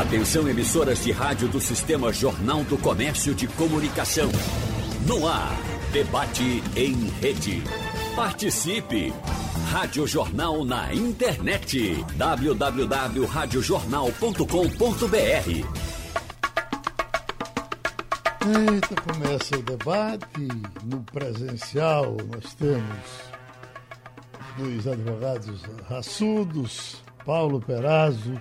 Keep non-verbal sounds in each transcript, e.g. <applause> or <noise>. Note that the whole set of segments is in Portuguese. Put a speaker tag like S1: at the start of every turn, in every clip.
S1: Atenção emissoras de rádio do Sistema Jornal do Comércio de Comunicação. No ar, debate em rede. Participe! Rádio Jornal na internet. www.radiojornal.com.br
S2: Eita, começa o debate. No presencial, nós temos dois advogados raçudos, Paulo Perazzo,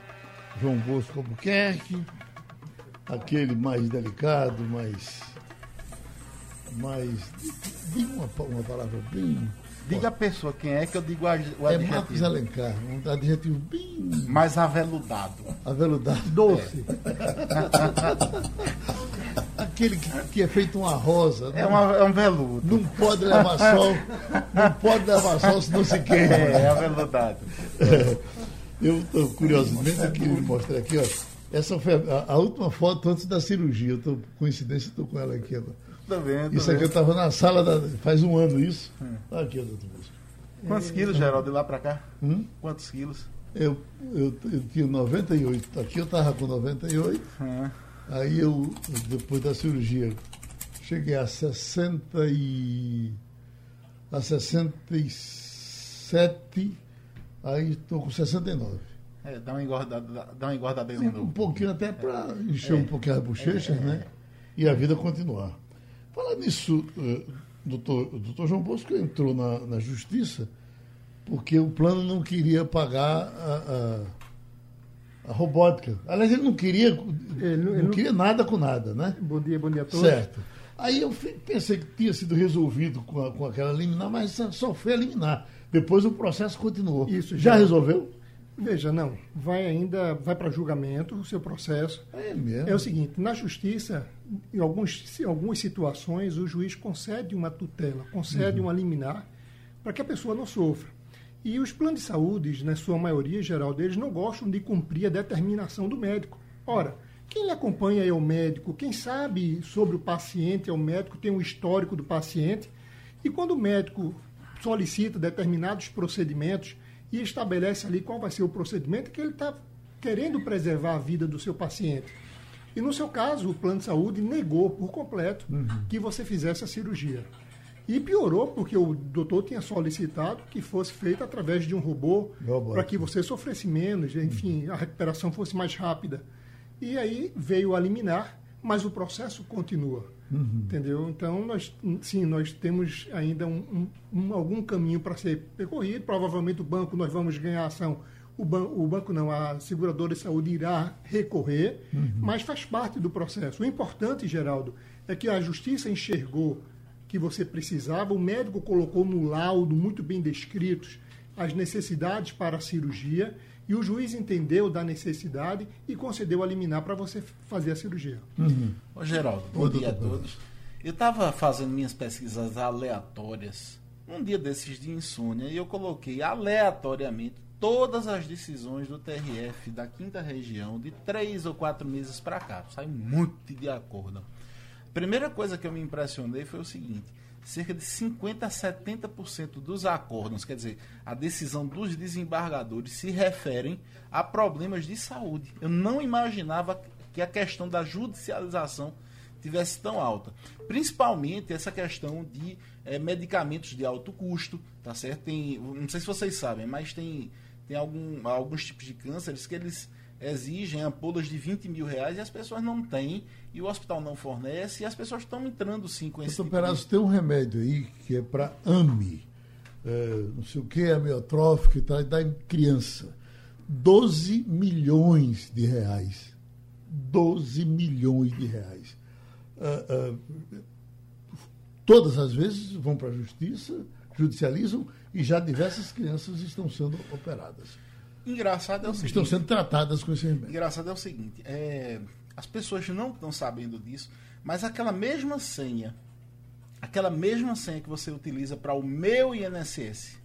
S2: João Bosco Albuquerque, aquele mais delicado, mais. mais. Diga uma, uma palavra bem.
S3: Diga a pessoa quem é que eu digo o
S2: É
S3: adjetivo.
S2: Marcos Alencar, um adjetivo bem
S3: Mais aveludado.
S2: aveludado. Doce. <laughs> Aquele que, que é feito uma rosa.
S3: É,
S2: não,
S3: uma, é um veludo.
S2: não pode levar sol, não pode levar sol senão se queima.
S3: É, é aveludado.
S2: Eu estou curiosamente aqui mostrar aqui, ó. Essa foi a, a última foto antes da cirurgia. Eu tô, coincidência, estou com ela aqui agora.
S3: Tô vendo.
S2: Isso aqui eu estava na sala da. faz um ano isso. Aqui, ó, doutor Bosco.
S3: Quantos quilos, Geraldo, de lá pra cá?
S2: Hum?
S3: Quantos quilos?
S2: Eu, eu, eu tinha 98. Aqui eu estava com 98.
S3: Hum.
S2: Aí eu, depois da cirurgia, cheguei a 60 e. a 67. Aí estou com 69.
S3: É, dá uma engordada, dá uma engordada
S2: Um
S3: novo.
S2: pouquinho até para encher um pouquinho as bochechas, né? E a vida continuar. Falar nisso, eh, doutor, o doutor João Bosco entrou na, na justiça porque o plano não queria pagar a, a, a robótica. Aliás, ele não queria,
S4: Ele não-
S2: não,
S4: ele não-
S2: queria nada com nada, né?
S4: Bom dia, bom dia a todos.
S2: Certo. Aí eu pensei que tinha sido resolvido com, a- com aquela liminar, mas só- só foi eliminar. Depois o processo continuou.
S4: Isso,
S2: já
S4: já.
S2: resolveu?
S4: Veja, não, vai ainda, vai para julgamento o seu processo.
S2: É mesmo.
S4: É o seguinte, na justiça, em, alguns, em algumas situações, o juiz concede uma tutela, concede uma liminar para que a pessoa não sofra. E os planos de saúde, na sua maioria geral deles, não gostam de cumprir a determinação do médico. Ora, quem lhe acompanha é o médico, quem sabe sobre o paciente é o médico, tem um histórico do paciente. E quando o médico solicita determinados procedimentos e estabelece ali qual vai ser o procedimento, que ele está querendo preservar a vida do seu paciente. E no seu caso, o plano de saúde negou por completo que você fizesse a cirurgia. E piorou porque o doutor tinha solicitado que fosse feita através de um robô para que você sofresse menos, enfim, a recuperação fosse mais rápida. E aí veio a liminar, mas o processo continua. Entendeu? Então, nós, sim, nós temos ainda um, um- um- algum caminho para ser percorrido. Provavelmente o banco, nós vamos ganhar ação. O, ban o banco não, a seguradora de saúde irá recorrer, mas faz parte do processo. O importante, Geraldo, é que a justiça enxergou que você precisava, o médico colocou no laudo, muito bem descritos, as necessidades para a cirurgia, e o juiz entendeu da necessidade e concedeu a liminar para você fazer a cirurgia.
S3: Ô, Geraldo, bom
S2: Ô,
S3: dia a todos. Eu estava fazendo minhas pesquisas aleatórias, um dia desses de insônia, e eu coloquei aleatoriamente todas as decisões do TRF da quinta região de três ou quatro meses para cá. Sai muito de acordo. A primeira coisa que eu me impressionei foi o seguinte: cerca de 50 a 70% dos acordos, quer dizer, a decisão dos desembargadores se referem a problemas de saúde. Eu não imaginava que a questão da judicialização tivesse tão alta. Principalmente essa questão de eh, medicamentos de alto custo, tá certo? Tem, não sei se vocês sabem, mas tem, tem algum, alguns tipos de cânceres que eles exigem ampolas de 20 mil reais e as pessoas não têm, e o hospital não fornece, e as pessoas estão entrando sim com esse
S2: Doutor
S3: tipo de-
S2: tem um remédio aí que é para AMI, é, não sei o que, amiotrófico e tal, e dá em criança. 12 milhões de reais. 12 milhões de reais. Ah, ah, todas as vezes vão para a justiça, judicializam e já diversas crianças estão sendo operadas.
S3: Engraçado é o seguinte.
S2: Estão sendo tratadas com esse remédio.
S3: Engraçado é o seguinte, é, as pessoas não estão sabendo disso, mas aquela mesma senha, aquela mesma senha que você utiliza para o meu INSS,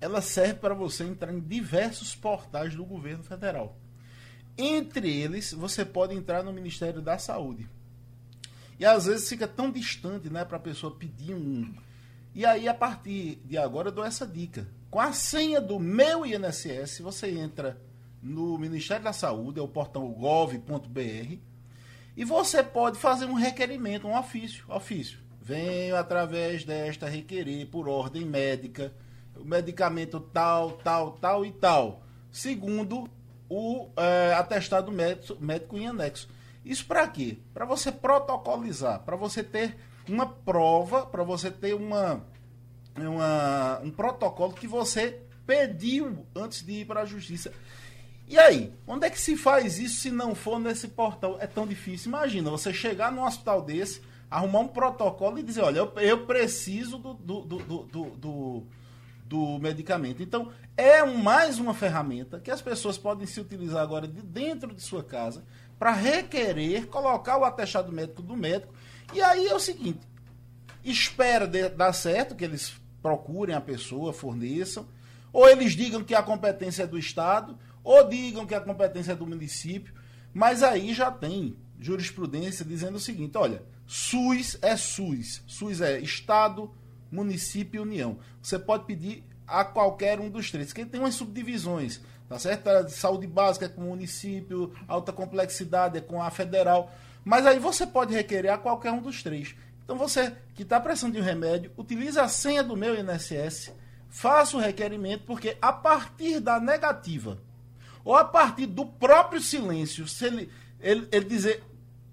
S3: ela serve para você entrar em diversos portais do governo federal. Entre eles, você pode entrar no Ministério da Saúde. E às vezes fica tão distante, né, para a pessoa pedir um. E aí, a partir de agora, eu dou essa dica. Com a senha do meu INSS, você entra no Ministério da Saúde, é o portão gov.br, e você pode fazer um requerimento, um ofício. Ofício. Venho através desta requerer por ordem médica o medicamento tal, tal, tal e tal, segundo o é, atestado médico, médico em anexo. Isso para quê? Para você protocolizar, para você ter uma prova, para você ter uma, uma, um protocolo que você pediu antes de ir para a justiça. E aí, onde é que se faz isso se não for nesse portal? É tão difícil. Imagina, você chegar num hospital desse, arrumar um protocolo e dizer, olha, eu, eu preciso do, do, do, do, do, do medicamento. Então, é mais uma ferramenta que as pessoas podem se utilizar agora de dentro de sua casa para requerer, colocar o atestado médico do médico. E aí é o seguinte, espera de, dar certo, que eles procurem a pessoa, forneçam, ou eles digam que a competência é do Estado, ou digam que a competência é do município, mas aí já tem jurisprudência dizendo o seguinte: olha, SUS é SUS, SUS é Estado, município e União. Você pode pedir a qualquer um dos três, que tem umas subdivisões, tá certo? Saúde básica é com o município, alta complexidade é com a federal, mas aí você pode requerer a qualquer um dos três. Então você que está precisando de um remédio, utilize a senha do meu INSS, faça o requerimento, porque a partir da negativa ou a partir do próprio silêncio, se ele, ele, ele dizer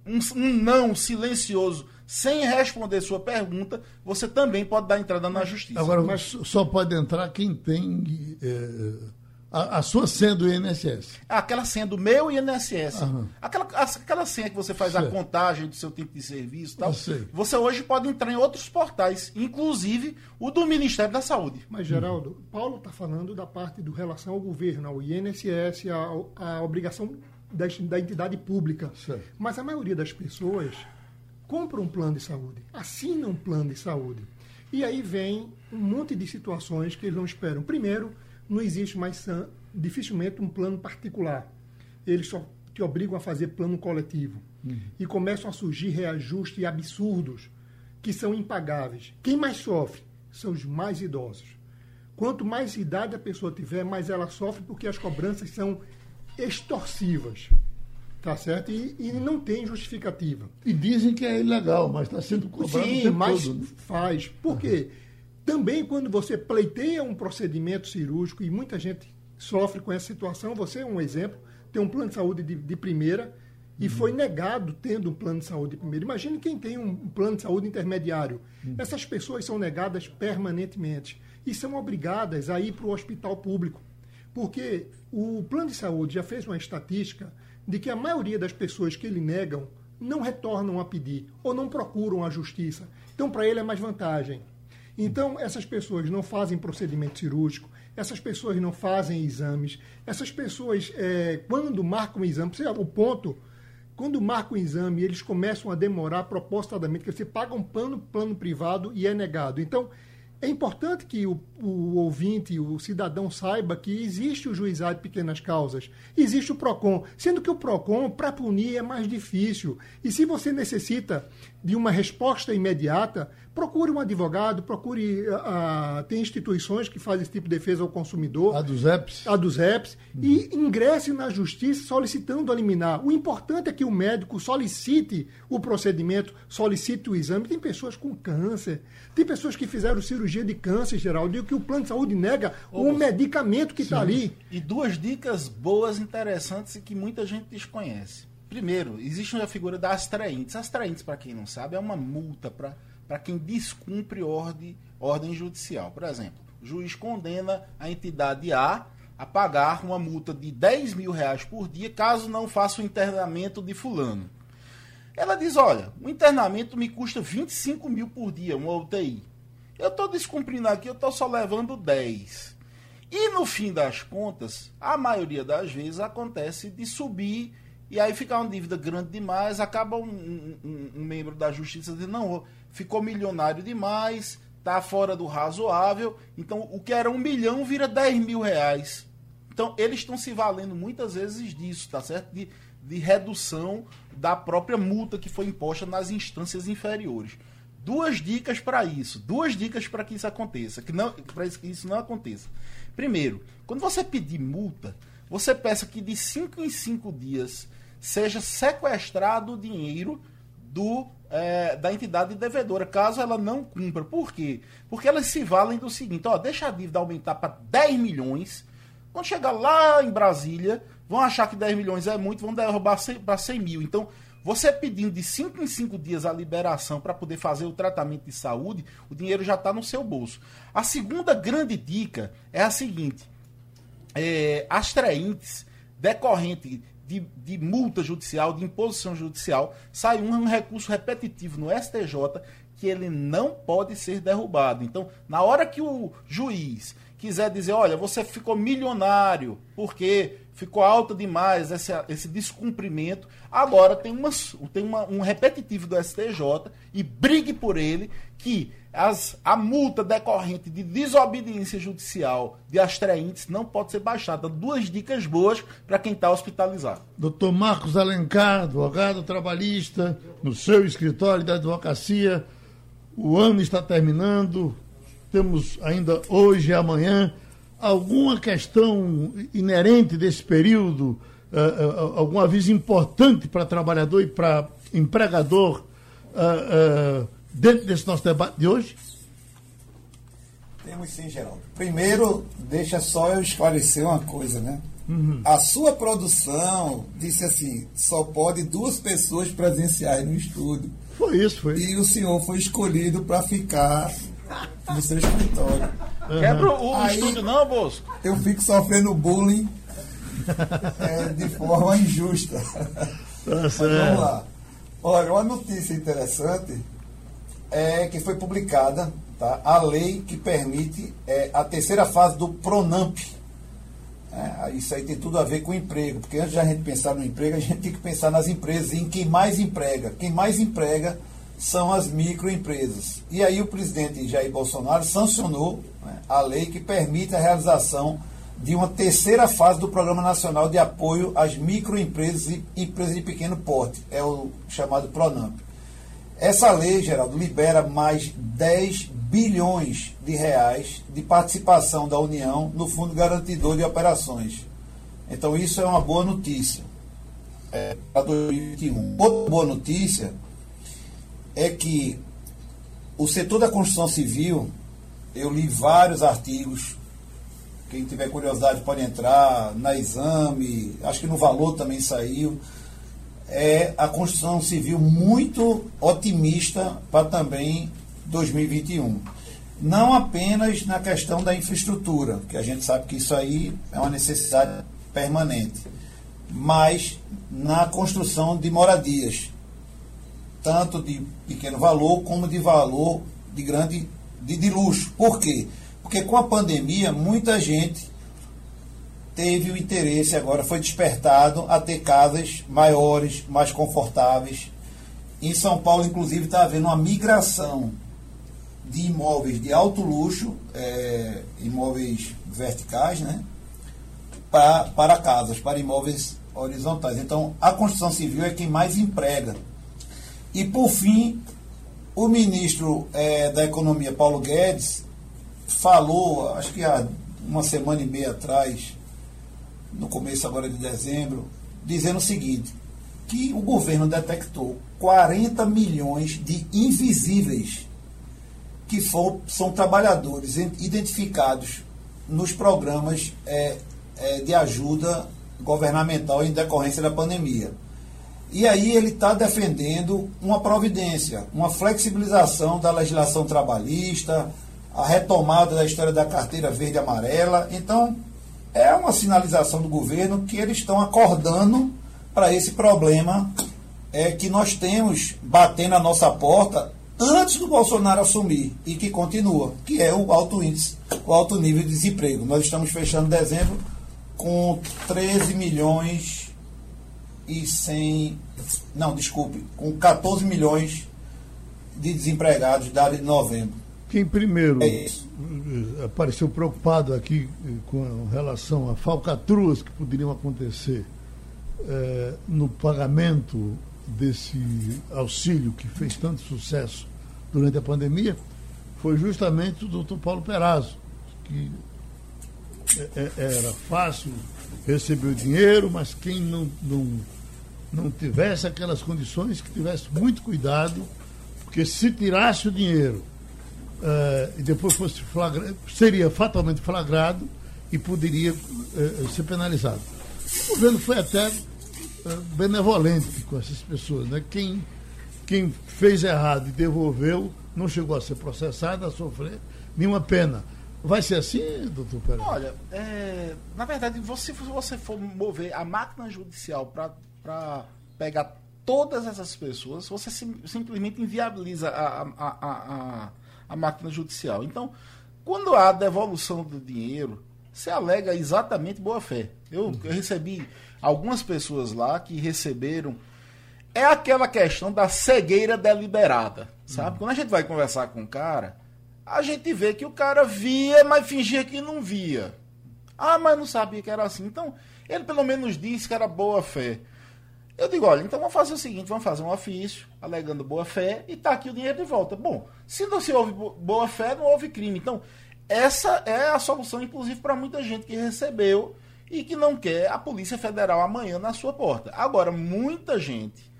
S3: um, um, não silencioso sem responder sua pergunta, você também pode dar entrada na justiça.
S2: Agora, mas só pode entrar quem tem é, a, a, sua senha do INSS.
S3: Aquela senha do meu INSS. Aquela, aquela senha que você faz a contagem do seu tempo de serviço e tal. Você hoje pode entrar em outros portais, inclusive o do Ministério da Saúde.
S4: Mas, Geraldo, hum. Paulo está falando da parte do relação ao governo, ao INSS, a, a obrigação da, da, entidade pública. Certo. Mas a maioria das pessoas compra um plano de saúde, assina um plano de saúde. E aí vem um monte de situações que eles não esperam. Primeiro, não existe mais dificilmente um plano particular. Eles só te obrigam a fazer plano coletivo. Uhum. E começam a surgir reajustes absurdos que são impagáveis. Quem mais sofre são os mais idosos. Quanto mais idade a pessoa tiver, mais ela sofre porque as cobranças são extorsivas. Tá certo? E, e não tem justificativa.
S2: E dizem que é ilegal, mas está sendo cobrado
S4: Sim, mas todo, né? faz. Por quê? Uhum. Também quando você pleiteia um procedimento cirúrgico, e muita gente sofre com essa situação, você é um exemplo, tem um plano de saúde de, de primeira e uhum. foi negado tendo um plano de saúde de primeira. Imagine quem tem um plano de saúde intermediário. Uhum. Essas pessoas são negadas permanentemente e são obrigadas a ir para o hospital público. Porque o plano de saúde já fez uma estatística de que a maioria das pessoas que ele negam não retornam a pedir ou não procuram a justiça. Então, para ele é mais vantagem. Então, essas pessoas não fazem procedimento cirúrgico, essas pessoas não fazem exames, essas pessoas, é, quando marcam o exame, o ponto, quando marcam o exame, eles começam a demorar propositadamente, que você paga um plano, plano privado e é negado. Então, é importante que o, o, ouvinte, o cidadão saiba que existe o juizado de pequenas causas, existe o PROCON, sendo que o PROCON, para punir, é mais difícil. E se você necessita de uma resposta imediata, procure um advogado, procure. Uh, tem instituições que fazem esse tipo de defesa ao consumidor.
S2: A dos EPS.
S4: A dos EPS. Uhum. E ingresse na justiça solicitando a liminar. O importante é que o médico solicite o procedimento, solicite o exame. Tem pessoas com câncer, tem pessoas que fizeram cirurgia de câncer, Geraldo, e que o plano de saúde nega o um medicamento que está ali.
S3: E duas dicas boas, interessantes e que muita gente desconhece. Primeiro, existe a figura da astraentes. Astraentes, para quem não sabe, é uma multa para para quem descumpre ordem, ordem judicial. Por exemplo, o juiz condena a entidade A a pagar uma multa de 10 mil reais por dia caso não faça o internamento de fulano. Ela diz, olha, o internamento me custa 25 mil por dia, uma UTI. Eu estou descumprindo aqui, eu estou só levando 10. E no fim das contas, a maioria das vezes acontece de subir e aí ficar uma dívida grande demais, acaba um, um, um membro da justiça dizendo, não, ficou milionário demais, está fora do razoável, então o que era um milhão vira 10 mil reais. Então eles estão se valendo muitas vezes disso, tá certo? De, de redução da própria multa que foi imposta nas instâncias inferiores. Duas dicas para isso, duas dicas para que isso aconteça, que não para que isso não aconteça. Primeiro, quando você pedir multa, você peça que de 5 em 5 dias seja sequestrado o dinheiro do, é, da entidade devedora, caso ela não cumpra. Por quê? Porque elas se valem do seguinte: ó, deixa a dívida aumentar para 10 milhões. Quando chegar lá em Brasília, vão achar que 10 milhões é muito, vão derrubar para 100 mil. Então, você pedindo de 5 em 5 dias a liberação para poder fazer o tratamento de saúde, o dinheiro já está no seu bolso. A segunda grande dica é a seguinte: é, as treintes decorrente de, de, multa judicial, de imposição judicial, sai um, um recurso repetitivo no STJ que ele não pode ser derrubado. Então, na hora que o juiz quiser dizer, olha, você ficou milionário, porque ficou alto demais esse, esse descumprimento. Agora tem, uma, tem uma, um repetitivo do STJ e brigue por ele que as, a multa decorrente de desobediência judicial de astraentes não pode ser baixada. Duas dicas boas para quem está hospitalizado.
S2: Doutor Marcos Alencar, advogado trabalhista, no seu escritório da advocacia. O ano está terminando, temos ainda hoje e amanhã alguma questão inerente desse período, uh, uh, algum aviso importante para trabalhador e para empregador uh, dentro desse nosso debate de hoje?
S5: Temos sim, Geraldo. Primeiro, deixa só eu esclarecer uma coisa, né? Uhum. A sua produção disse assim: só pode duas pessoas presenciais no estúdio.
S2: Foi isso, foi.
S5: E o senhor foi escolhido para ficar no seu escritório.
S3: Uhum. Quebra o Aí, estúdio, não, Bosco?
S5: Eu fico sofrendo bullying é, de forma injusta. Tá Mas vamos lá. Olha, uma notícia interessante é que foi publicada tá, a lei que permite é, a terceira fase do PRONAMP. É, isso aí tem tudo a ver com emprego, porque antes de a gente pensar no emprego, a gente tem que pensar nas empresas, em quem mais emprega. Quem mais emprega são as microempresas. E aí o presidente Jair Bolsonaro sancionou né, a lei que permite a realização de uma terceira fase do Programa Nacional de Apoio às Microempresas e Empresas de Pequeno Porte, é o chamado PRONAMP. Essa lei, Geraldo, libera mais 10 bilhões de reais de participação da União no Fundo Garantidor de Operações. Então isso é uma boa notícia é, para 2021. Outra boa notícia é que o setor da construção civil, eu li vários artigos, quem tiver curiosidade pode entrar na exame, acho que no valor também saiu. É a construção civil muito otimista para também 2021. Não apenas na questão da infraestrutura, que a gente sabe que isso aí é uma necessidade permanente, mas na construção de moradias tanto de pequeno valor como de valor de grande de, de luxo. Por quê? Porque com a pandemia muita gente teve o interesse agora foi despertado a ter casas maiores, mais confortáveis. Em São Paulo, inclusive, está havendo uma migração de imóveis de alto luxo, é, imóveis verticais, né, para, para casas, para imóveis horizontais. Então, a construção civil é quem mais emprega e, por fim, o ministro é, da Economia, Paulo Guedes, falou, acho que há uma semana e meia atrás, no começo agora de dezembro, dizendo o seguinte, que o governo detectou 40 milhões de invisíveis que for, são trabalhadores identificados nos programas é, é, de ajuda governamental em decorrência da pandemia. E aí ele está defendendo uma providência, uma flexibilização da legislação trabalhista, a retomada da história da carteira verde e amarela. Então, é uma sinalização do governo que eles estão acordando para esse problema é, que nós temos batendo a nossa porta antes do Bolsonaro assumir e que continua, que é o alto índice, o alto nível de desemprego. Nós estamos fechando dezembro com 13 milhões e 100. Não, desculpe, com 14 milhões de desempregados dado de novembro.
S2: Quem primeiro é apareceu preocupado aqui com relação a falcatruas que poderiam acontecer é, no pagamento desse auxílio que fez tanto sucesso durante a pandemia foi justamente o doutor Paulo Perazzo, que era fácil receber o dinheiro, mas quem não, não, não tivesse aquelas condições, que tivesse muito cuidado, porque se tirasse o dinheiro uh, e depois fosse flagrado, seria fatalmente flagrado e poderia uh, ser penalizado. O governo foi até uh, benevolente com essas pessoas. Né? Quem, quem fez errado e devolveu não chegou a ser processado, a sofrer nenhuma pena. Vai ser assim, doutor Pereira?
S3: Olha, é, na verdade, você, se você for mover a máquina judicial para pegar todas essas pessoas, você sim, simplesmente inviabiliza a, a, a, a, máquina judicial. Então, quando há devolução do dinheiro, você alega exatamente boa-fé. Eu, uhum. eu recebi algumas pessoas lá que receberam. É aquela questão da cegueira deliberada, sabe? Uhum. Quando a gente vai conversar com o cara, a gente vê que o cara via, mas fingia que não via. Ah, mas não sabia que era assim. Então, ele pelo menos disse que era boa fé. Eu digo, olha, então vamos fazer o seguinte, vamos fazer um ofício alegando boa fé e tá aqui o dinheiro de volta. Bom, se não se houve boa fé, não houve crime. Então, essa é a solução, inclusive, para muita gente que recebeu e que não quer a Polícia Federal amanhã na sua porta. Agora, muita gente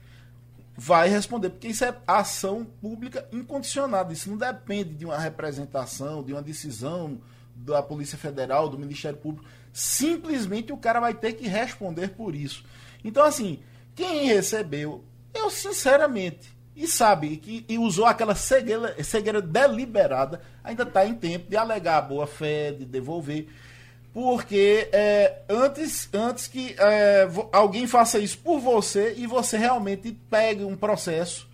S3: vai responder, porque isso é ação pública incondicionada. Isso não depende de uma representação, de uma decisão da Polícia Federal, do Ministério Público. Simplesmente o cara vai ter que responder por isso. Então, assim, quem recebeu, eu sinceramente, e sabe que e usou aquela cegueira, cegueira deliberada, ainda está em tempo de alegar a boa fé, de devolver. Porque é, antes, antes que é, alguém faça isso por você e você realmente pegue um processo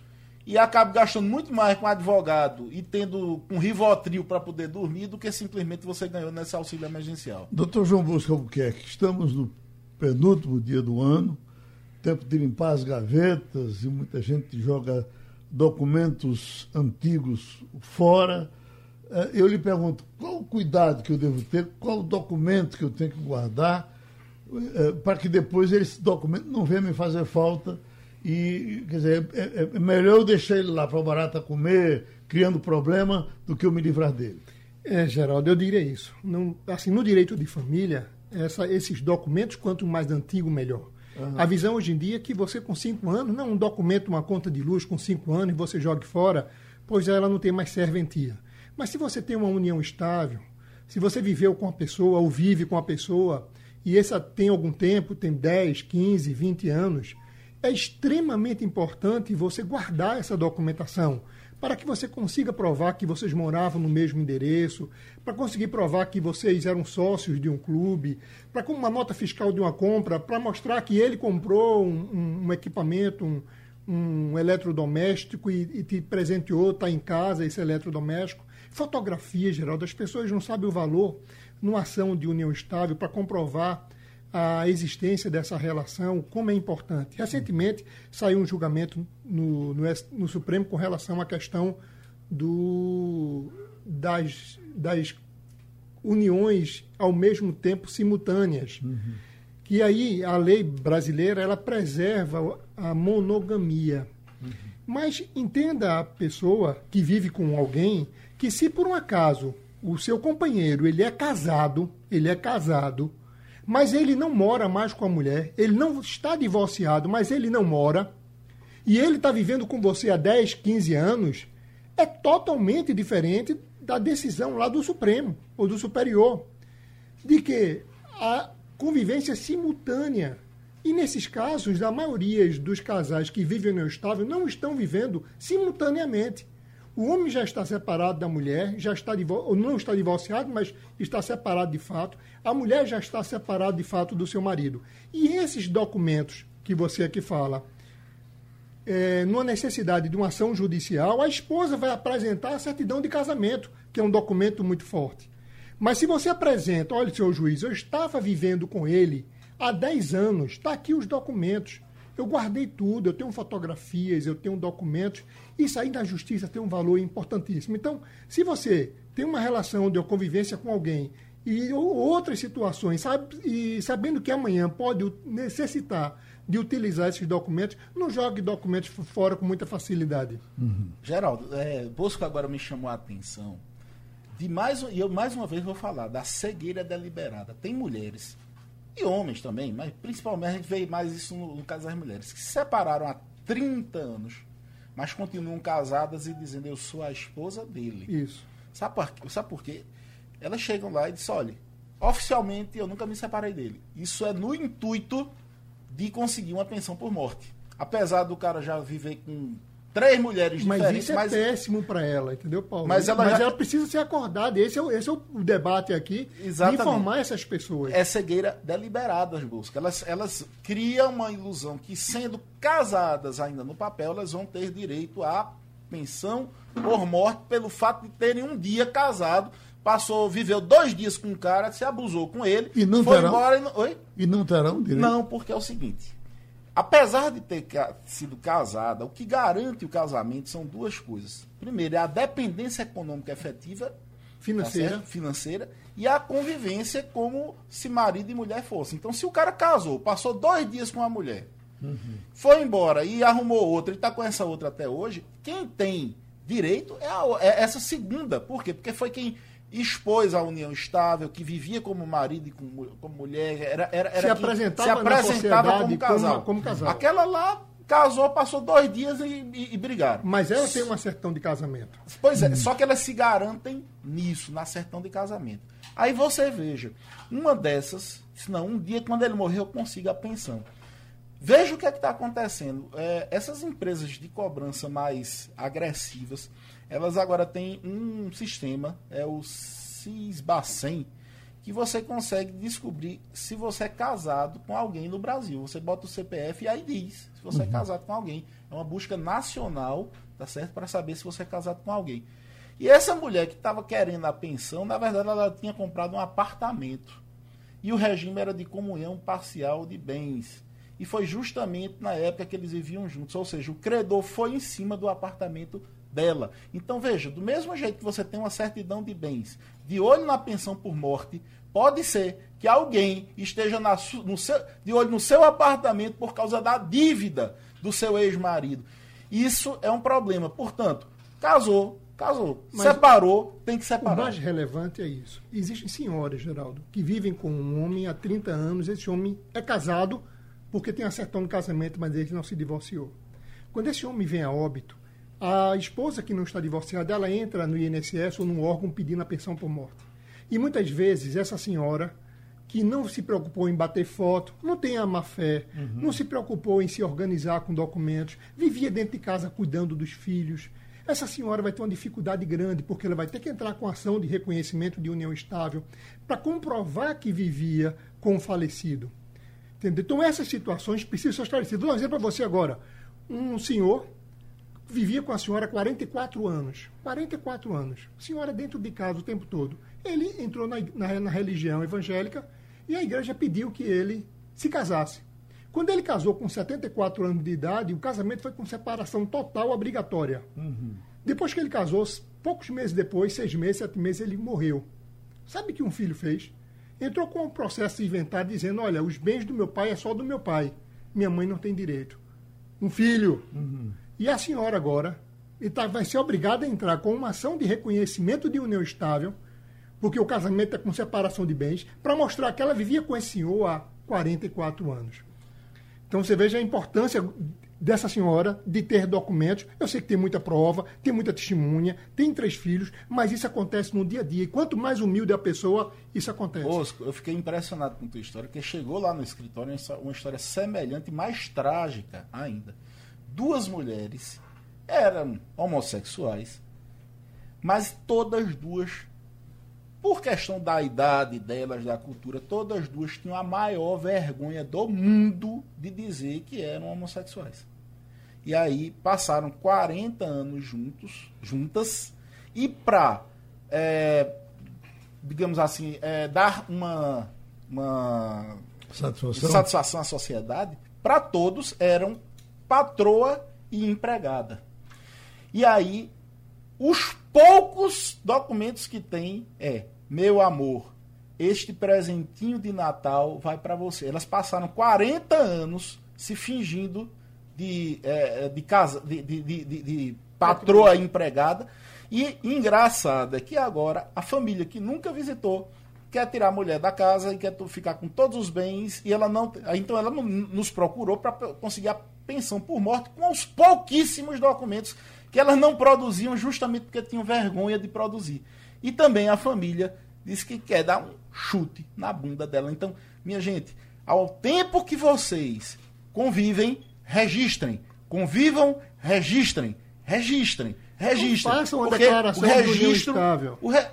S3: e acabe gastando muito mais com advogado e tendo um rivotril para poder dormir do que simplesmente você ganhou nesse auxílio emergencial.
S2: Doutor João Bosco Albuquerque, estamos no penúltimo dia do ano, tempo de limpar as gavetas e muita gente joga documentos antigos fora é, eu lhe pergunto qual o cuidado que eu devo ter, qual o documento que eu tenho que guardar, é, para que depois esse documento não venha me fazer falta. E, quer dizer, é, é, melhor eu deixar ele lá para o barata comer, criando problema, do que eu me livrar dele.
S4: É, Geraldo, eu diria isso. Não, assim, no direito de família, essa, esses documentos, quanto mais antigo, melhor. Uhum. A visão hoje em dia é que você, com cinco anos, não um documento, uma conta de luz com cinco anos, e você jogue fora, pois ela não tem mais serventia. Mas se você tem uma união estável, se você viveu com a pessoa ou vive com a pessoa, e essa tem algum tempo, tem 10, 15, 20 anos, é extremamente importante você guardar essa documentação para que você consiga provar que vocês moravam no mesmo endereço, para conseguir provar que vocês eram sócios de um clube, para com uma nota fiscal de uma compra, para mostrar que ele comprou um, um, um equipamento, um, um eletrodoméstico e, e te presenteou, está em casa esse eletrodoméstico. Fotografia, Geraldo, as pessoas não sabem o valor numa ação de união estável para comprovar a existência dessa relação, como é importante. Recentemente saiu um julgamento no, no, no Supremo com relação à questão do, das, das uniões ao mesmo tempo simultâneas. Uhum. Que aí a lei brasileira ela preserva a monogamia. Uhum. Mas entenda a pessoa que vive com alguém que se por um acaso o seu companheiro ele é casado, ele é casado, mas ele não mora mais com a mulher, ele não está divorciado, mas ele não mora, e ele está vivendo com você há 10, 15 anos, é totalmente diferente da decisão lá do Supremo ou do Superior, de que a convivência simultânea. E nesses casos, a maioria dos casais que vivem no estável não estão vivendo simultaneamente. O homem já está separado da mulher, já está ou não está divorciado, mas está separado de fato. A mulher já está separada de fato do seu marido. E esses documentos que você aqui fala, é, numa necessidade de uma ação judicial, a esposa vai apresentar a certidão de casamento, que é um documento muito forte. Mas se você apresenta, olha, senhor juiz, eu estava vivendo com ele há 10 anos, está aqui os documentos. Eu guardei tudo, eu tenho fotografias, eu tenho documentos. Isso aí na justiça tem um valor importantíssimo. Então, se você tem uma relação de convivência com alguém e outras situações, sabe, e sabendo que amanhã pode necessitar de utilizar esses documentos, não jogue documentos fora com muita facilidade.
S3: Uhum. Geraldo, é, Bosco agora me chamou a atenção de mais e eu mais uma vez vou falar da cegueira deliberada. Tem mulheres e homens também, mas principalmente a gente vê mais isso no, no caso das mulheres, que se separaram há 30 anos, mas continuam casadas e dizendo eu sou a esposa dele.
S4: Isso.
S3: Sabe por, sabe por quê? Elas chegam lá e dizem, olha, oficialmente eu nunca me separei dele. Isso é no intuito de conseguir uma pensão por morte. Apesar do cara já viver com três mulheres
S4: mas
S3: diferentes.
S4: Isso é mas péssimo para ela, entendeu, Paulo?
S3: Mas ela,
S4: mas
S3: já...
S4: ela precisa ser acordada. Esse é, o, esse é o debate aqui.
S3: Exatamente.
S4: De informar essas pessoas.
S3: É cegueira deliberada as buscas. Elas, elas criam uma ilusão que, sendo casadas ainda no papel, elas vão ter direito à pensão por morte pelo fato de terem um dia casado. Passou, viveu dois dias com um cara, se abusou com ele,
S2: e não
S3: foi
S2: terão,
S3: embora e não. Oi?
S2: E não terão direito?
S3: Não, porque é o seguinte Apesar de ter sido casada, o que garante o casamento são duas coisas. Primeiro, é a dependência econômica efetiva
S4: financeira,
S3: tá financeira e a convivência como se marido e mulher fossem. Então, se o cara casou, passou dois dias com uma mulher, uhum. foi embora e arrumou outra e está com essa outra até hoje, quem tem direito é, a, é essa segunda. Por quê? Porque foi quem expôs a união estável, que vivia como marido e como, como mulher, era, era, era
S4: se apresentava,
S3: se apresentava
S4: como
S3: casal.
S4: Como, como, casal.
S3: Aquela lá casou, passou dois dias e, e, e, brigaram.
S4: Mas ela tem uma certão de casamento.
S3: Pois é, hum. só que elas se garantem nisso, na certão de casamento. Aí você veja, uma dessas, se não, um dia quando ele morrer eu consigo a pensão. Veja o que é está acontecendo. É, essas empresas de cobrança mais agressivas, elas agora têm um sistema, é o Cisbacen, que você consegue descobrir se você é casado com alguém no Brasil. Você bota o CPF e aí diz se você é uhum. é casado com alguém. É uma busca nacional, tá certo? Para saber se você é casado com alguém. E essa mulher que estava querendo a pensão, na verdade, ela tinha comprado um apartamento. E o regime era de comunhão parcial de bens. E foi justamente na época que eles viviam juntos. Ou seja, o credor foi em cima do apartamento dela. Então veja, do mesmo jeito que você tem uma certidão de bens, de olho na pensão por morte, pode ser que alguém esteja na, no seu, de olho no seu apartamento por causa da dívida do seu ex-marido. Isso é um problema. Portanto, casou, casou, Mas separou, tem que separar.
S4: O mais relevante é isso. Existem senhoras, Geraldo, que vivem com um homem há 30 anos, esse homem é casado porque tem acertão no casamento, mas ele não se divorciou. Quando esse homem vem a óbito, a esposa que não está divorciada, ela entra no INSS ou num órgão pedindo a pensão por morte. E muitas vezes essa senhora que não se preocupou em bater foto, não tem a má fé, uhum. não se preocupou em se organizar com documentos, vivia dentro de casa cuidando dos filhos. Essa senhora vai ter uma dificuldade grande, porque ela vai ter que entrar com ação de reconhecimento de união estável para comprovar que vivia com o falecido. Entendeu? Então, essas situações precisam ser esclarecidas. Vou dar um exemplo para você agora. Um senhor vivia com a senhora há 44 anos. 44 anos. Senhora dentro de casa o tempo todo. Ele entrou na, na, na, religião evangélica e a igreja pediu que ele se casasse. Quando ele casou com 74 anos de idade, o casamento foi com separação total obrigatória. Uhum. Depois que ele casou, poucos meses depois, seis meses, sete meses, ele morreu. Sabe o que um filho fez? Entrou com um processo de inventário dizendo: olha, os bens do meu pai é só do meu pai. Minha mãe não tem direito. Um filho. Uhum. E a senhora agora tá, vai ser obrigada a entrar com uma ação de reconhecimento de união estável, porque o casamento é com separação de bens, para mostrar que ela vivia com esse senhor há 44 anos. Então você veja a importância dessa senhora de ter documentos. Eu sei que tem muita prova, tem muita testemunha, tem três filhos, mas isso acontece no dia a dia. E quanto mais humilde a pessoa, isso acontece.
S3: Osco, eu fiquei impressionado com a tua história, porque chegou lá no escritório uma história semelhante, mais trágica ainda duas mulheres eram homossexuais, mas todas duas, por questão da idade delas, da cultura, todas duas tinham a maior vergonha do mundo de dizer que eram homossexuais. E aí passaram 40 anos juntos, juntas, e para, é, digamos assim, é, dar uma, uma
S2: satisfação.
S3: satisfação à sociedade, para todos eram patroa e empregada. E aí, os poucos documentos que tem é: meu amor, este presentinho de Natal vai para você. Elas passaram 40 anos se fingindo de, é, de casa, de, de, de, de patroa empregada. E engraçado é que agora a família que nunca visitou quer tirar a mulher da casa e quer ficar com todos os bens e ela não. Então ela nos procurou para conseguir a pensão por morte com os pouquíssimos documentos que elas não produziam justamente porque tinham vergonha de produzir. E também a família disse que quer dar um chute na bunda dela. Então, minha gente, ao tempo que vocês convivem, registrem. Convivam, registrem. Registrem. Registrem.
S4: Façam uma declaração
S3: o registro, re...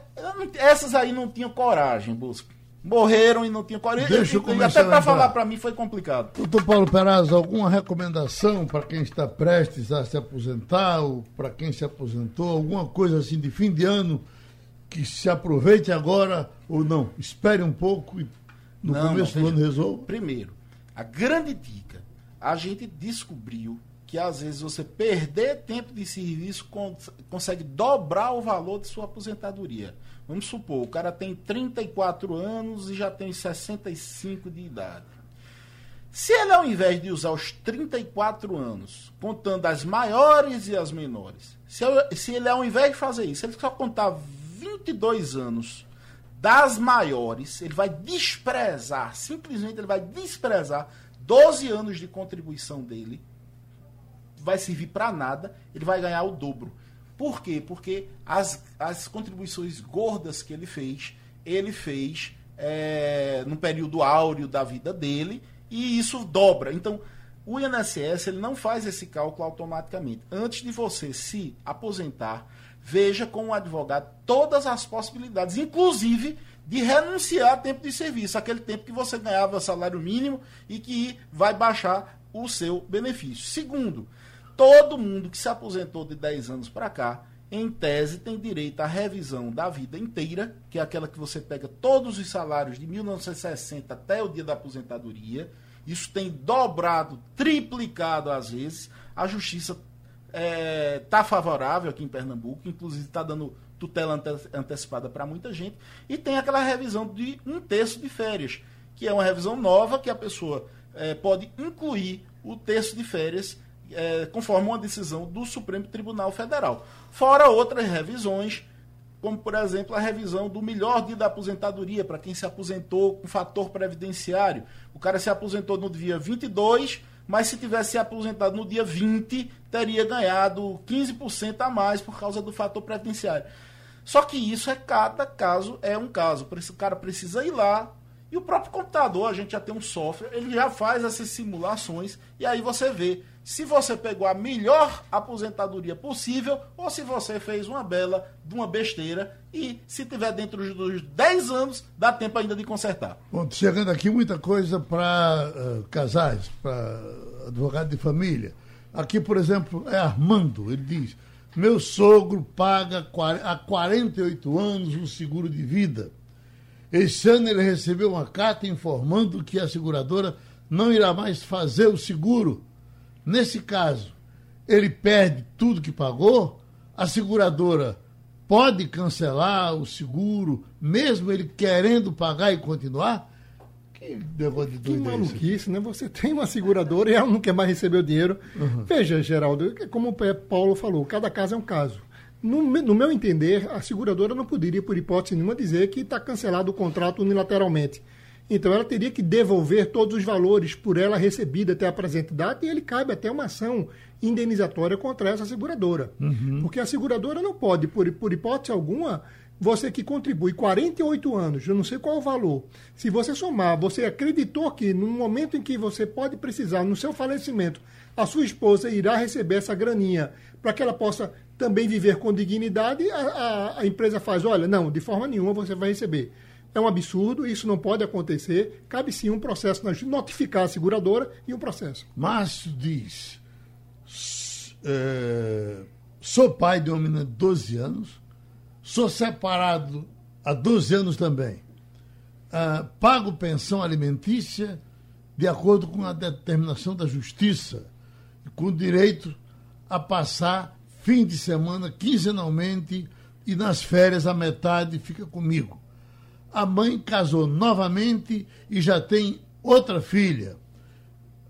S3: Essas aí não tinham coragem, Busco. Morreram e não tinham coragem.
S2: Deixa
S3: eu e até para falar para mim foi complicado.
S2: Doutor Paulo Perazzo, alguma recomendação para quem está prestes a se aposentar ou para quem se aposentou? Alguma coisa assim de fim de ano que se aproveite agora ou não? Espere um pouco e no não, começo não, do ano resolva?
S3: Primeiro, a grande dica, a gente descobriu que às vezes você perder tempo de serviço consegue dobrar o valor de sua aposentadoria. Vamos supor, o cara tem 34 anos e já tem 65 de idade. Se ele, ao invés de usar os 34 anos, contando as maiores e as menores, se, se ele, ao invés de fazer isso, ele só contar 22 anos das maiores, ele vai desprezar, simplesmente ele vai desprezar 12 anos de contribuição dele, vai servir para nada, ele vai ganhar o dobro. Por quê? Porque as, as contribuições gordas que ele fez, ele fez é, no período áureo da vida dele e isso dobra. Então, o INSS ele não faz esse cálculo automaticamente. Antes de você se aposentar, veja com o advogado todas as possibilidades, inclusive de renunciar a tempo de serviço, aquele tempo que você ganhava salário mínimo e que vai baixar o seu benefício. Segundo, todo mundo que se aposentou de 10 anos para cá, em tese, tem direito à revisão da vida inteira, que é aquela que você pega todos os salários de 1960 até o dia da aposentadoria. Isso tem dobrado, triplicado às vezes. A justiça está é, tá favorável aqui em Pernambuco, inclusive está dando tutela ante antecipada para muita gente. E tem aquela revisão de um terço de férias, que é uma revisão nova que a pessoa é, pode incluir o terço de férias é, conforme uma decisão do Supremo Tribunal Federal. Fora outras revisões, como por exemplo a revisão do melhor dia da aposentadoria para quem se aposentou com fator previdenciário. O cara se aposentou no dia 22, mas se tivesse se aposentado no dia 20, teria ganhado 15% a mais por causa do fator previdenciário. Só que isso é cada caso é um caso. O cara precisa ir lá, e o próprio computador, a gente já tem um software, ele já faz essas simulações e aí você vê se você pegou a melhor aposentadoria possível ou se você fez uma bela de uma besteira e se tiver dentro dos 10 anos, dá tempo ainda de consertar.
S2: Bom, chegando aqui muita coisa para uh, casais, para advogado de família. Aqui, por exemplo, é Armando, ele diz: Meu sogro paga há 48 anos um seguro de vida. Este ano ele recebeu uma carta informando que a seguradora não irá mais fazer o seguro Nesse caso, ele perde tudo que pagou, a seguradora pode cancelar o seguro, mesmo ele querendo pagar e continuar?
S4: Que negócio de doido Que é maluquice, né? Você tem uma seguradora e ela não quer mais receber o dinheiro. Uhum. Veja, Geraldo, como o Paulo falou, cada caso é um caso. No, no, meu entender, a seguradora não poderia, por hipótese nenhuma, dizer que está cancelado o contrato unilateralmente. Então ela teria que devolver todos os valores por ela recebida até a presente data e ele cabe até uma ação indenizatória contra essa seguradora. Uhum. Porque a seguradora não pode, por, por hipótese alguma, você que contribui 48 anos, eu não sei qual o valor, se você somar, você acreditou que no momento em que você pode precisar, no seu falecimento, a sua esposa irá receber essa graninha para que ela possa também viver com dignidade, a, a, a empresa faz, olha, não, de forma nenhuma você vai receber. É um absurdo, isso não pode acontecer. Cabe sim um processo notificar a seguradora e um processo.
S2: Márcio diz: é, sou pai de uma menina de 12 anos, sou separado há 12 anos também. Uh, pago pensão alimentícia de acordo com a determinação da justiça, com direito a passar fim de semana quinzenalmente e nas férias a metade fica comigo a mãe casou novamente e já tem outra filha.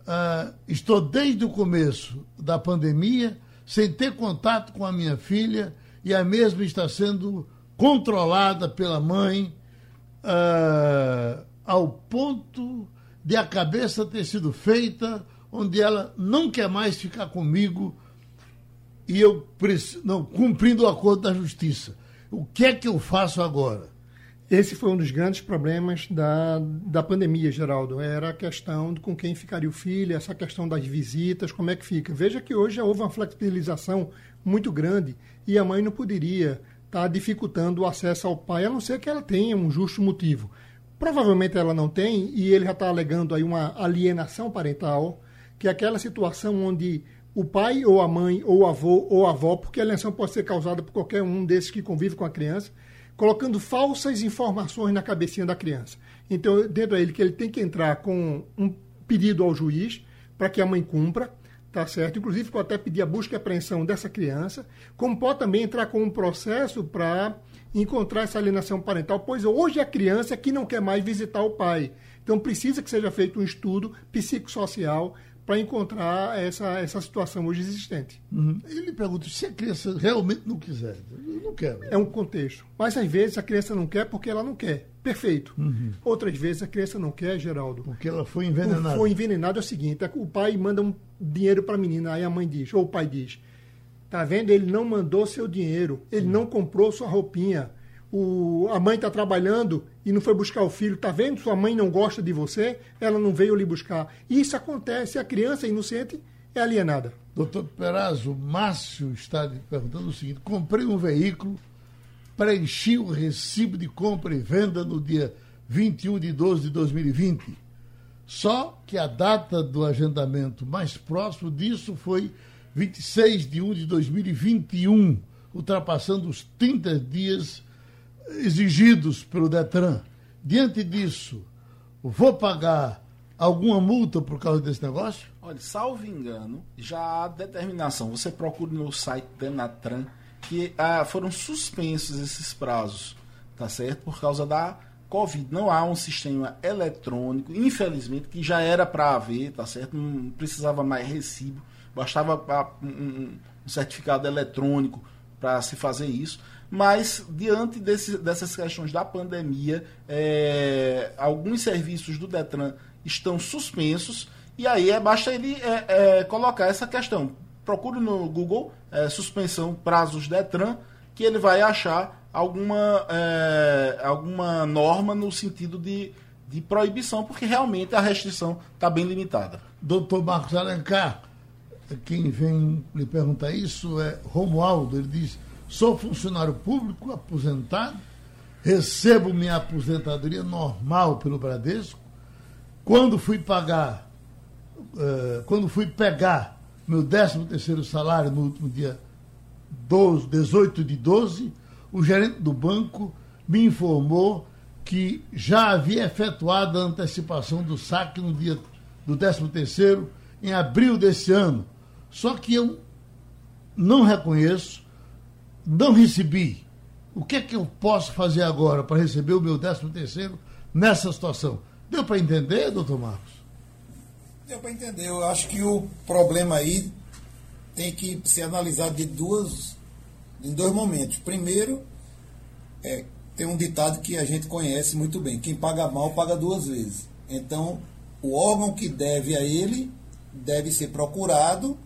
S2: Uh, estou desde o começo da pandemia sem ter contato com a minha filha e a mesma está sendo controlada pela mãe uh, ao ponto de a cabeça ter sido feita, onde ela não quer mais ficar comigo e eu não cumprindo o acordo da justiça. O que é que eu faço agora?
S4: Esse foi um dos grandes problemas da, da pandemia, Geraldo. Era a questão de com quem ficaria o filho, essa questão das visitas, como é que fica. Veja que hoje houve uma flexibilização muito grande e a mãe não poderia estar tá dificultando o acesso ao pai, a não ser que ela tenha um justo motivo. Provavelmente ela não tem, e ele já está alegando aí uma alienação parental, que é aquela situação onde o pai ou a mãe ou o avô ou a avó, porque a alienação pode ser causada por qualquer um desses que convive com a criança, colocando falsas informações na cabecinha da criança. Então, dentro dele que ele tem que entrar com um pedido ao juiz para que a mãe cumpra, tá certo? Inclusive, pode até pedir a busca e apreensão dessa criança, como pode também entrar com um processo para encontrar essa alienação parental, pois hoje a criança é que não quer mais visitar o pai. Então, precisa que seja feito um estudo psicossocial para encontrar essa, essa situação hoje existente.
S2: Uhum. Ele pergunta se a criança realmente não quiser. Eu não quero.
S4: É um contexto. Mas às vezes a criança não quer porque ela não quer. Perfeito. Uhum. Outras vezes a criança não quer, Geraldo.
S2: Porque ela foi envenenada.
S4: Foi envenenada é o seguinte: é o pai manda um dinheiro para a menina, aí a mãe diz, ou o pai diz: tá vendo? Ele não mandou seu dinheiro, ele uhum. não comprou sua roupinha o, a mãe está trabalhando e não foi buscar o filho, está vendo? Sua mãe não gosta de você, ela não veio lhe buscar. Isso acontece, a criança inocente é alienada.
S2: Doutor Perazzo, Márcio está perguntando o seguinte: comprei um veículo, preenchi o recibo de compra e venda no dia 21 de 12 de 2020. Só que a data do agendamento mais próximo disso foi 26 de 1 de 2021, ultrapassando os 30 dias exigidos pelo Detran. Diante disso, vou pagar alguma multa por causa desse negócio?
S3: Olha, salvo engano, já há determinação. Você procura no site da Denatran que ah, foram suspensos esses prazos, tá certo? Por causa da Covid. Não há um sistema eletrônico, infelizmente, que já era para haver, tá certo? Não precisava mais recibo, bastava ah, um certificado eletrônico para se fazer isso mas diante desse, dessas questões da pandemia, é, alguns serviços do Detran estão suspensos e aí é, basta ele é, é, colocar essa questão. Procure no Google é, suspensão prazos Detran que ele vai achar alguma, é, alguma norma no sentido de, de proibição, porque realmente a restrição está bem limitada.
S2: Doutor Marcos Alencar, quem vem lhe perguntar isso é Romualdo, ele diz Sou funcionário público, aposentado, recebo minha aposentadoria normal pelo Bradesco. Quando fui pagar, uh, quando fui pegar meu 13 terceiro salário no último dia 12, 18 de 12, o gerente do banco me informou que já havia efetuado a antecipação do saque no dia do 13 terceiro em abril desse ano. Só que eu não reconheço não recebi. O que é que eu posso fazer agora para receber o meu 13 terceiro nessa situação? Deu para entender, doutor Marcos?
S5: Deu para entender. Eu acho que o problema aí tem que ser analisado de duas, em dois momentos. Primeiro, é, tem um ditado que a gente conhece muito bem: quem paga mal paga duas vezes. Então, o órgão que deve a ele deve ser procurado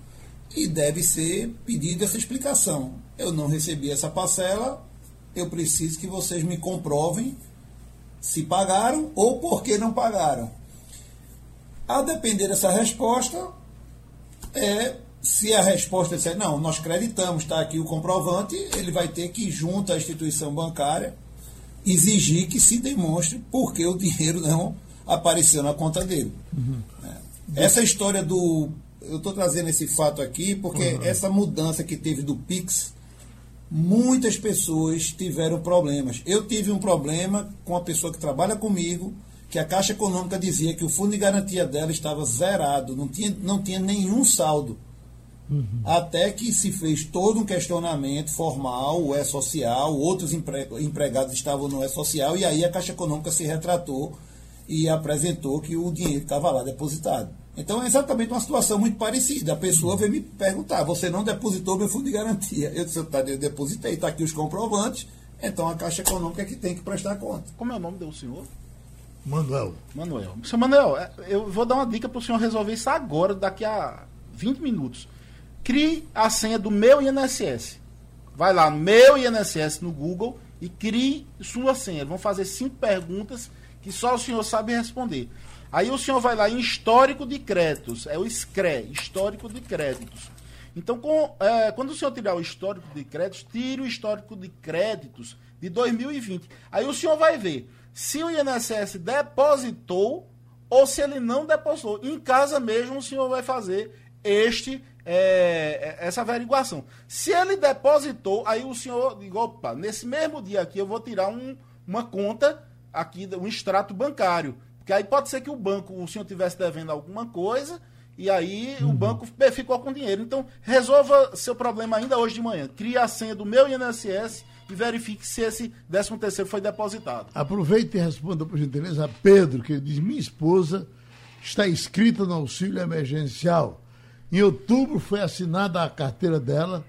S5: e deve ser pedido essa explicação eu não recebi essa parcela, eu preciso que vocês me comprovem se pagaram ou por que não pagaram. A depender dessa resposta, é, se a resposta disser, não, nós creditamos, está aqui o comprovante, ele vai ter que, junto à instituição bancária, exigir que se demonstre por que o dinheiro não apareceu na conta dele. Uhum. Essa história do. Eu estou trazendo esse fato aqui porque uhum. essa mudança que teve do PIX muitas pessoas tiveram problemas. Eu tive um problema com a pessoa que trabalha comigo, que a Caixa Econômica dizia que o fundo de garantia dela estava zerado, não tinha, não tinha nenhum saldo. Uhum. Até que se fez todo um questionamento formal, o E-Social, outros empre, empregados estavam no E-Social, e aí a Caixa Econômica se retratou e apresentou que o dinheiro estava lá depositado. Então é exatamente uma situação muito parecida. A pessoa vem me perguntar: você não depositou meu fundo de garantia? Eu disse: tá, eu depositei, está aqui os comprovantes, Então a Caixa Econômica é que tem que prestar conta.
S3: Como é o nome do senhor?
S2: Manuel.
S3: Manuel. Seu Manuel, é, eu vou dar uma dica para o senhor resolver isso agora, daqui a 20 minutos. Crie a senha do meu INSS. Vai lá, meu INSS no Google e crie sua senha. Vão fazer cinco perguntas que só o senhor sabe responder. Aí o senhor vai lá em histórico de créditos, é o SCRE, histórico de créditos. Então, com, é, quando o senhor tirar o histórico de créditos, tire o histórico de créditos de 2020. Aí o senhor vai ver se o INSS depositou ou se ele não depositou. Em casa mesmo o senhor vai fazer este é, é essa averiguação. Se ele depositou, aí o senhor diz, opa, nesse mesmo dia aqui eu vou tirar um, uma conta aqui, um extrato bancário. Porque aí pode ser que o banco, o senhor tivesse devendo alguma coisa, e aí uhum. o banco ficou com dinheiro. Então, resolva seu problema ainda hoje de manhã. Crie a senha do meu INSS e verifique se esse 13 terceiro foi depositado.
S2: Aproveite e responda, por gentileza, a Pedro, que diz, minha esposa está inscrita no auxílio emergencial. Em outubro foi assinada a carteira dela,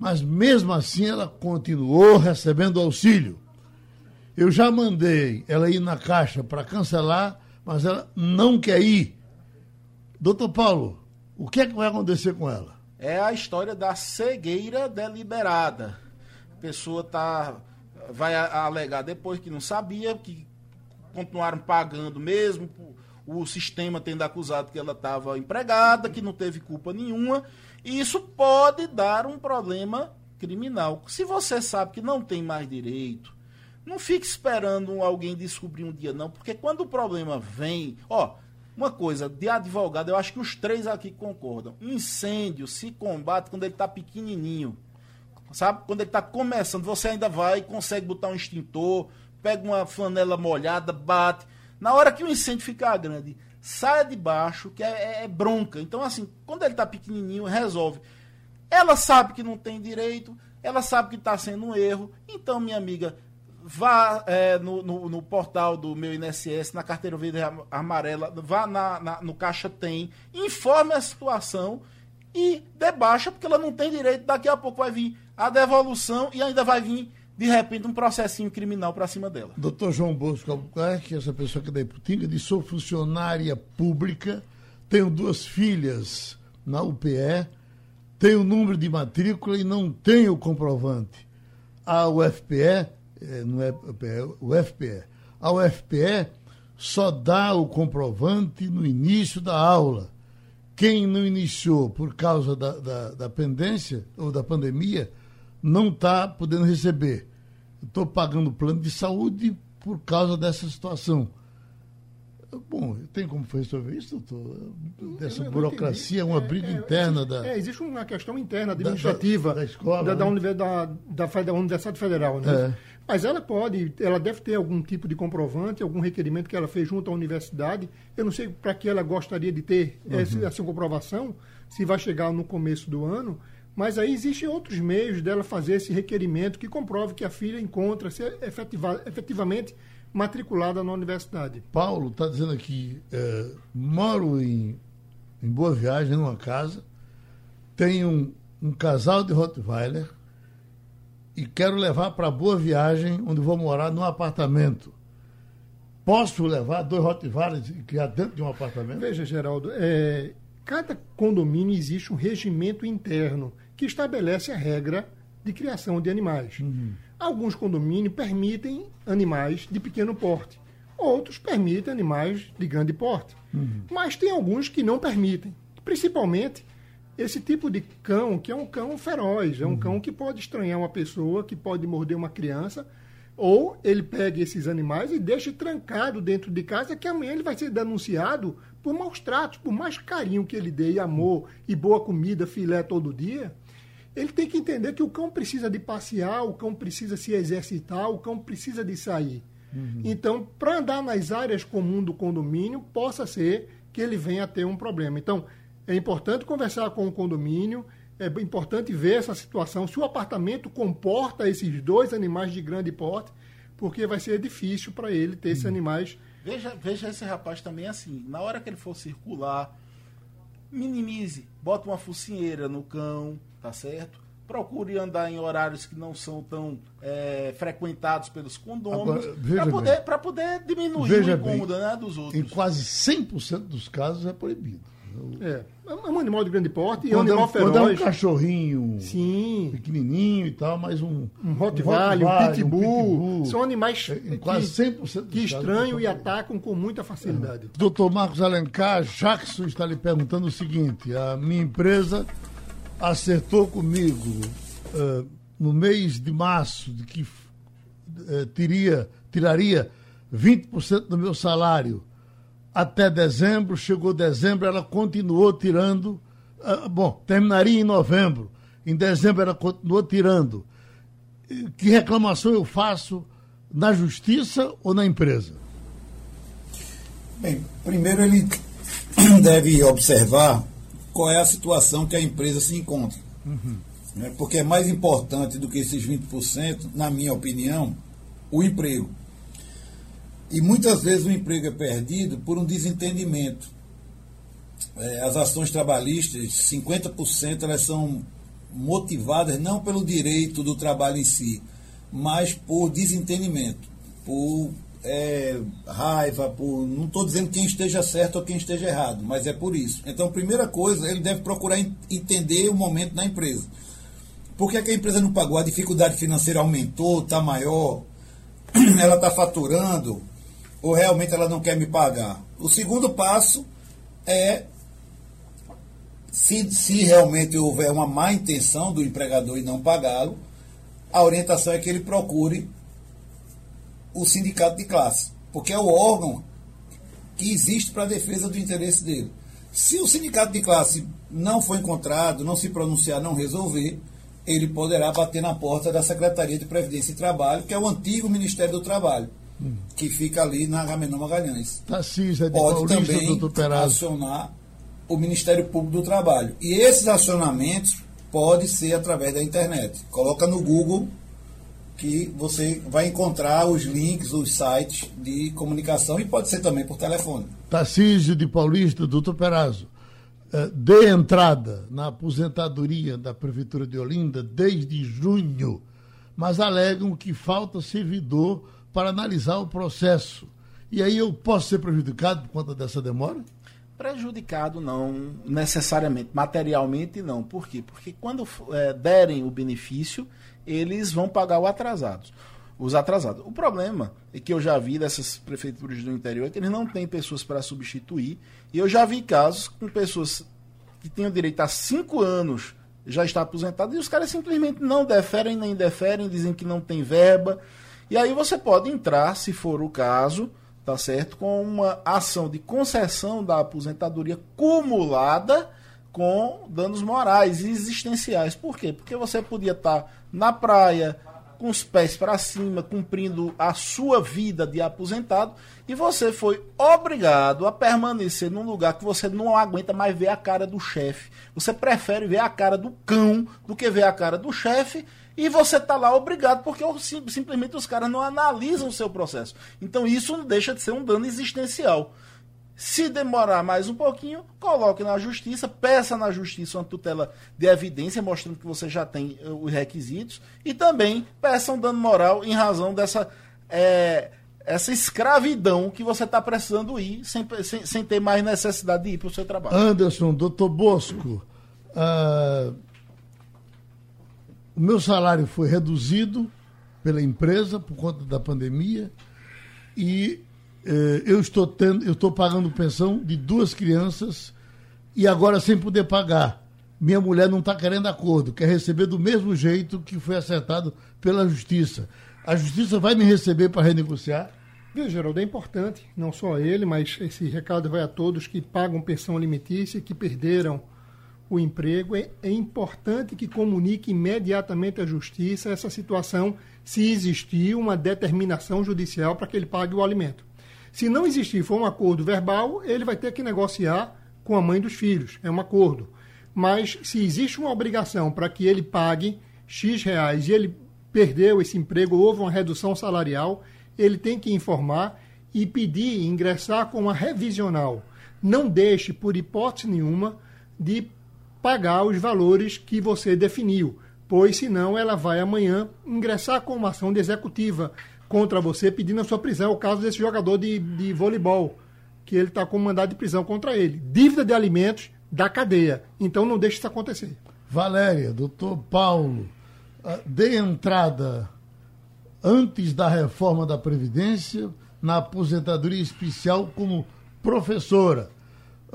S2: mas mesmo assim ela continuou recebendo auxílio. Eu já mandei ela ir na caixa para cancelar, mas ela não quer ir. Doutor Paulo, o que é que vai acontecer com ela?
S3: É a história da cegueira deliberada. A pessoa tá, vai alegar depois que não sabia, que continuaram pagando mesmo, o sistema tendo acusado que ela estava empregada, que não teve culpa nenhuma, e isso pode dar um problema criminal. Se você sabe que não tem mais direito, não fique esperando alguém descobrir um dia, não, porque quando o problema vem, ó, uma coisa, de advogado, eu acho que os três aqui concordam. Incêndio se combate quando ele está pequenininho. Sabe? Quando ele está começando, você ainda vai, consegue botar um extintor, pega uma flanela molhada, bate. Na hora que o incêndio ficar grande, saia de baixo, que é, é, é bronca. Então, assim, quando ele está pequenininho, resolve. Ela sabe que não tem direito, ela sabe que está sendo um erro. Então, minha amiga, vá é, no, no, no, portal do meu INSS, na carteira verde amarela, vá na, na, no Caixa Tem, informe a situação e debaixa, porque ela não tem direito. Daqui a pouco vai vir a devolução e ainda vai vir de repente, um processinho criminal para cima dela.
S2: Doutor João Bosco Albuquerque, essa pessoa que é da Iputinga, sou funcionária pública, tenho duas filhas na UPE, tenho número de matrícula e não tenho comprovante. A UFPE, é, não é UPE, UFPE, a UFPE só dá o comprovante no início da aula. Quem não iniciou por causa da, da, da pendência ou da pandemia não está podendo receber estou pagando plano de saúde por causa dessa situação. Bom, tem como resolver isso, doutor? Dessa eu, burocracia, uma briga é, interna
S4: existe,
S2: da.
S4: É, existe uma questão interna, administrativa,
S2: da, da, da escola.
S4: Da, né? da, da, da, Universidade Federal, né? É. Mas ela pode, ela deve ter algum tipo de comprovante, algum requerimento que ela fez junto à universidade. Eu não sei para que ela gostaria de ter uhum. essa, essa comprovação, se vai chegar no começo do ano. Mas aí existem outros meios dela fazer esse requerimento que comprove que a filha encontra-se efetiva, efetivamente matriculada na universidade.
S2: Paulo está dizendo aqui: é, moro em, em Boa Viagem, numa casa, tenho um, um casal de Rottweiler e quero levar para Boa Viagem, onde vou morar num apartamento. Posso levar dois Rottweilers e criar dentro de um apartamento?
S4: Veja, Geraldo, é, cada condomínio existe um regimento interno que estabelece a regra de criação de animais. Uhum. Alguns condomínios permitem animais de pequeno porte, outros permitem animais de grande porte. Uhum. Mas tem alguns que não permitem, principalmente esse tipo de cão, que é um cão feroz, é um uhum. cão que pode estranhar uma pessoa, que pode morder uma criança, ou ele pega esses animais e deixa trancado dentro de casa, que amanhã ele vai ser denunciado por maus tratos, por mais carinho que ele dê, e amor, e boa comida, filé todo dia, ele tem que entender que o cão precisa de passear, o cão precisa se exercitar, o cão precisa de sair. Uhum. Então, para andar nas áreas comuns do condomínio, possa ser que ele venha a ter um problema. Então, é importante conversar com o condomínio, é importante ver essa situação, se o apartamento comporta esses dois animais de grande porte, porque vai ser difícil para ele ter esses uhum. animais
S3: Veja, veja esse rapaz também assim. Na hora que ele for circular, minimize. Bota uma focinheira no cão, tá certo? procure andar em horários que não são tão é, frequentados pelos condôminos, para poder, poder diminuir veja o incômodo bem, né, dos outros.
S2: Em quase 100% dos casos é proibido.
S4: É. É um animal de grande porte e é um animal feroz.
S2: Quando é um cachorrinho
S4: Sim.
S2: pequenininho e tal, mas um...
S4: Um Rottweiler, um, pitbull, um pitbull. São animais
S2: é, quase 100%
S4: que estranham e atacam com muita facilidade. É.
S2: Doutor Marcos Alencar, Jackson está lhe perguntando o seguinte, a minha empresa acertou comigo uh, no mês de março de que uh, teria, tiraria 20% do meu salário até dezembro, chegou dezembro, ela continuou tirando. Uh, bom, terminaria em novembro. Em dezembro ela continuou tirando. Que reclamação eu faço na justiça ou na empresa?
S5: Bem, primeiro ele <coughs> deve observar qual é a situação que a empresa se encontra. Uhum. Né? Porque é mais importante do que esses 20%, na minha opinião, o emprego. E muitas vezes o emprego é perdido por um desentendimento. É, as ações trabalhistas, 50% elas são motivadas não pelo direito do trabalho em si, mas por desentendimento, por é, raiva, por. Não estou dizendo quem esteja certo ou quem esteja errado, mas é por isso. Então, primeira coisa, ele deve procurar entender o momento na empresa. Por que, é que a empresa não pagou? A dificuldade financeira aumentou, está maior, <clears throat> ela está faturando, ou realmente ela não quer me pagar? O segundo passo é se, se realmente houver uma má intenção do empregador e não pagá-lo, a orientação é que ele procure o sindicato de classe, porque é o órgão que existe para a defesa do interesse dele. Se o sindicato de classe não for encontrado, não se pronunciar, não resolver, ele poderá bater na porta da Secretaria de Previdência e Trabalho, que é o antigo Ministério do Trabalho que fica ali na Agamenon Magalhães.
S2: Tarcísio, é de
S5: Pode também acionar o Ministério Público do Trabalho. E esses acionamentos pode ser através da internet. Coloca no Google que você vai encontrar os links, os sites de comunicação e pode ser também por telefone.
S2: Tarcísio de Paulista, doutor Perazzo, eh, dê entrada na aposentadoria da Prefeitura de Olinda desde junho, mas alegam que falta servidor para analisar o processo. E aí eu posso ser prejudicado por conta dessa demora?
S3: Prejudicado não necessariamente, materialmente não. Por quê? Porque quando é, derem o benefício, eles vão pagar o atrasados. Os atrasados. O problema é que eu já vi dessas prefeituras do interior é que eles não têm pessoas para substituir. E eu já vi casos com pessoas que tinham direito a cinco anos já está aposentado e os caras simplesmente não deferem nem deferem, dizem que não tem verba. E aí você pode entrar, se for o caso, tá certo, com uma ação de concessão da aposentadoria cumulada com danos morais e existenciais. Por quê? Porque você podia estar tá na praia, com os pés para cima, cumprindo a sua vida de aposentado, e você foi obrigado a permanecer num lugar que você não aguenta mais ver a cara do chefe. Você prefere ver a cara do cão do que ver a cara do chefe, e você está lá obrigado, porque simplesmente os caras não analisam o seu processo. Então isso não deixa de ser um dano existencial. Se demorar mais um pouquinho, coloque na justiça, peça na justiça uma tutela de evidência, mostrando que você já tem eh, os requisitos, e também peça um dano moral em razão dessa é, essa escravidão que você está precisando ir, sem, sem, sem, ter mais necessidade de ir para o seu trabalho.
S2: Anderson, doutor Bosco, uh, o meu salário foi reduzido pela empresa por conta da pandemia e eh, eu estou tendo, eu estou pagando pensão de duas crianças e agora sem poder pagar. Minha mulher não está querendo acordo, quer receber do mesmo jeito que foi acertado pela justiça. A justiça vai me receber para renegociar?
S4: Veja, Geraldo, é importante, não só ele, mas esse recado vai a todos que pagam pensão alimentícia, que perderam o emprego, é, é importante que comunique imediatamente à Justiça essa situação, se existir uma determinação judicial para que ele pague o alimento. Se não existir, for um acordo verbal, ele vai ter que negociar com a mãe dos filhos, é um acordo. Mas se existe uma obrigação para que ele pague X reais e ele perdeu esse emprego, houve uma redução salarial, ele tem que informar e pedir ingressar com uma revisional. Não deixe, por hipótese nenhuma, de pagar os valores que você definiu. pois senão ela vai amanhã ingressar com uma ação de executiva contra você pedindo a sua prisão. É o caso desse jogador de, de voleibol, que ele está com mandado de prisão contra ele. Dívida de alimentos da cadeia. Então não deixe isso acontecer.
S2: Valéria, doutor Paulo, ah, dê entrada antes da reforma da Previdência na aposentadoria especial como professora.